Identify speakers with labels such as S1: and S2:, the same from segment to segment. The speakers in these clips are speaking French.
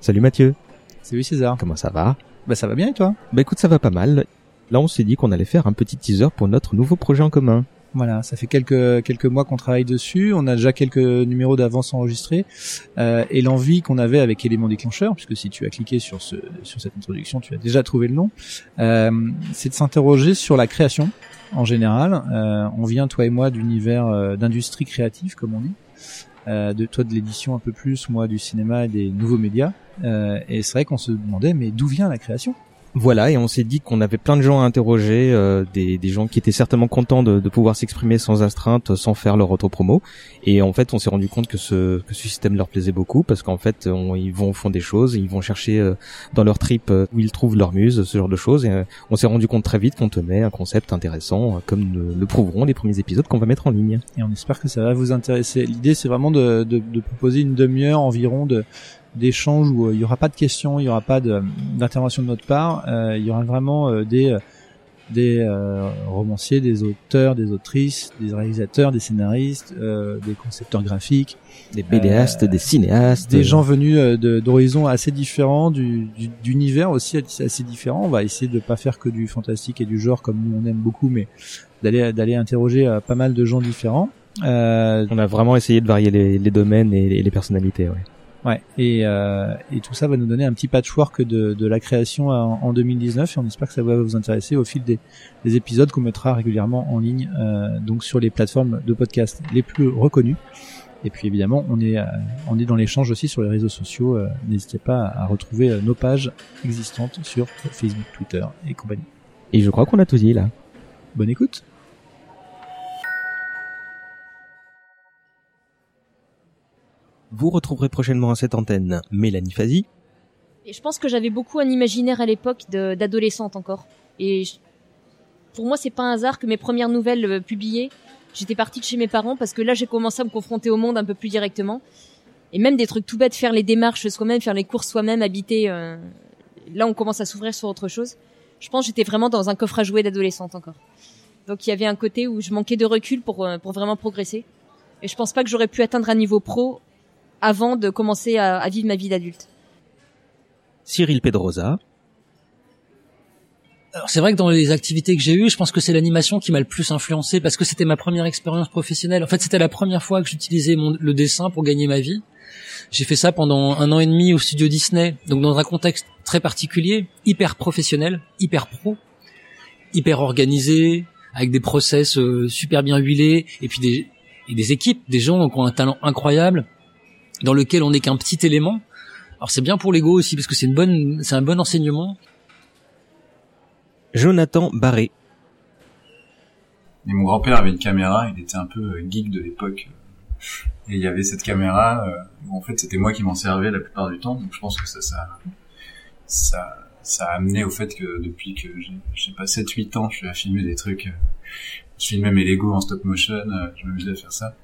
S1: Salut Mathieu.
S2: Salut César.
S1: Comment ça va?
S2: Bah ça va bien et toi?
S1: Bah écoute, ça va pas mal. Là, on s'est dit qu'on allait faire un petit teaser pour notre nouveau projet en commun.
S2: Voilà, ça fait quelques quelques mois qu'on travaille dessus. On a déjà quelques numéros d'avance enregistrés euh, et l'envie qu'on avait avec élément déclencheur, puisque si tu as cliqué sur ce sur cette introduction, tu as déjà trouvé le nom. Euh, c'est de s'interroger sur la création en général. Euh, on vient toi et moi d'univers d'industrie créative, comme on dit. De toi de l'édition un peu plus, moi du cinéma et des nouveaux médias. Et c'est vrai qu'on se demandait mais d'où vient la création?
S1: Voilà, et on s'est dit qu'on avait plein de gens à interroger, euh, des, des gens qui étaient certainement contents de, de pouvoir s'exprimer sans astreinte, sans faire leur auto-promo. Et en fait, on s'est rendu compte que ce, que ce système leur plaisait beaucoup, parce qu'en fait, on, ils vont au fond des choses, ils vont chercher euh, dans leur trip euh, où ils trouvent leur muse, ce genre de choses. Et euh, on s'est rendu compte très vite qu'on tenait un concept intéressant, euh, comme le, le prouveront les premiers épisodes qu'on va mettre en ligne.
S2: et on espère que ça va vous intéresser. L'idée, c'est vraiment de, de, de proposer une demi-heure environ de d'échanges où euh, il y aura pas de questions, il y aura pas de- d'intervention de, notre part. Euh, il y aura vraiment euh, des des euh, romanciers, des auteurs, des autrices, des réalisateurs, des scénaristes, euh, des concepteurs graphiques,
S1: Des BDastes, des cinéastes.
S2: des gens venus euh, de- d'horizons assez différents, du du- d'univers aussi assez différents. On va essayer de pas faire que du fantastique et du genre comme nous on aime beaucoup, mais d'aller d'aller interroger pas mal de gens différents. Euh,
S1: On a vraiment essayé de varier les, les domaines et, et les personnalités. Ouais.
S2: Ouais, et, euh, et tout ça va nous donner un petit patchwork de, de la création en, en 2019 et on espère que ça va vous intéresser au fil des, des épisodes qu'on mettra régulièrement en ligne, euh, donc sur les plateformes de podcast les plus reconnues. Et puis évidemment, on est, euh, on est dans l'échange aussi sur les réseaux sociaux. euh, N'hésitez pas à retrouver euh, nos pages existantes sur Facebook, Twitter et compagnie.
S1: Et je crois qu'on a tout dit là.
S2: Bonne écoute.
S1: Vous retrouverez prochainement à cette antenne Mélanie Fazi,
S3: je pense que j'avais beaucoup un imaginaire à l'époque d'adolescente encore. Et pour moi, c'est pas un hasard que mes premières nouvelles euh, publiées, j'étais partie de chez mes parents parce que là, j'ai commencé à me confronter au monde un peu plus directement. Et même des trucs tout bêtes, faire les démarches soi-même, faire les courses soi-même, habiter. euh, Là, on commence à s'ouvrir sur autre chose. Je pense que j'étais vraiment dans un coffre à jouer d'adolescente encore. Donc il y avait un côté où je manquais de recul pour euh, pour vraiment progresser. Et je pense pas que j'aurais pu atteindre un niveau pro avant de commencer à, à vivre ma vie d'adulte.
S1: Cyril Pedrosa,
S4: Alors c'est vrai que dans les activités que j'ai eues, je pense que c'est l'animation qui m'a le plus influencé parce que c'était ma première expérience professionnelle. En fait, c'était la première fois que j'utilisais le dessin pour gagner ma vie. J'ai fait ça pendant un an et demi au studio Disney, donc dans un contexte très particulier, hyper professionnel, hyper pro, hyper organisé, avec des process euh, super bien huilés et puis des, et des équipes, des gens qui ont un talent incroyable, dans lequel on n'est qu'un petit élément. Alors c'est bien pour l'ego aussi parce que c'est une bonne, c'est un bon enseignement.
S1: Jonathan Barré,
S5: Et mon grand-père avait une caméra, il était un peu euh, geek de l'époque. Et il y avait cette caméra, euh, où en fait c'était moi qui m'en servais la plupart du temps, donc je pense que ça, ça, ça, ça a amené au fait que depuis que j'ai, je sais pas, 7-8 ans, je suis à filmer des trucs, euh, je filmais mes Lego en stop motion, je m'amusais à faire ça.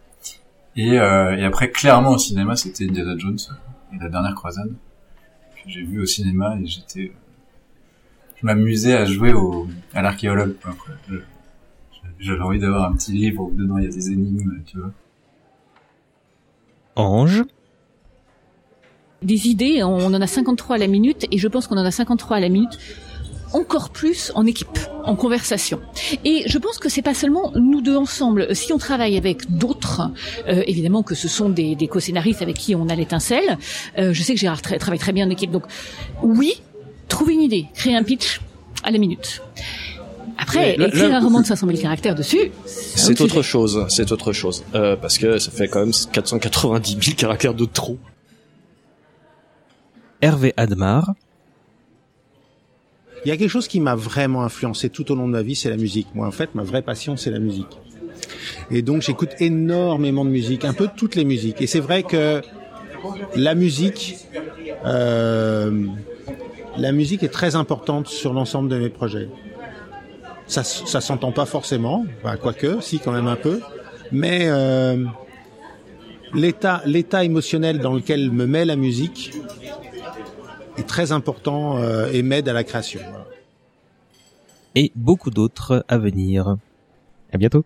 S5: Et, euh, et après, clairement au cinéma, c'était Indiana Jones et la dernière croisade, que j'ai vu au cinéma et j'étais, je m'amusais à jouer au, à l'archéologue, j'avais envie d'avoir un petit livre où dedans il y a des énigmes, tu vois.
S1: Ange,
S6: des idées, on en a 53 à la minute et je pense qu'on en a 53 à la minute encore plus en équipe, en conversation. Et je pense que c'est pas seulement nous deux ensemble. Si on travaille avec d'autres, euh, évidemment que ce sont des, des co-scénaristes avec qui on a l'étincelle. euh, je sais que Gérard tra- travaille très bien en équipe. Donc oui, trouver une idée, créer un pitch à la minute. Après,
S7: là-
S6: écrire
S7: là-
S6: un roman de 500 000 caractères dessus,
S7: C'est
S6: autre
S7: chose, c'est autre chose. Euh, parce que ça fait quand même 490 000 caractères de trop.
S1: Hervé Admar,
S8: Il y a quelque chose qui m'a vraiment influencé tout au long de ma vie, c'est la musique. Moi, en fait, ma vraie passion, c'est la musique. Et donc, j'écoute énormément de musique, un peu toutes les musiques. Et c'est vrai que la musique, euh, la musique est très importante sur l'ensemble de mes projets. Ça, ça s'entend pas forcément, enfin, quoique, si quand même un peu, mais euh, l'état, l'état émotionnel dans lequel me met la musique est très important euh, et m'aide à la création.
S1: Et beaucoup d'autres à venir. À bientôt.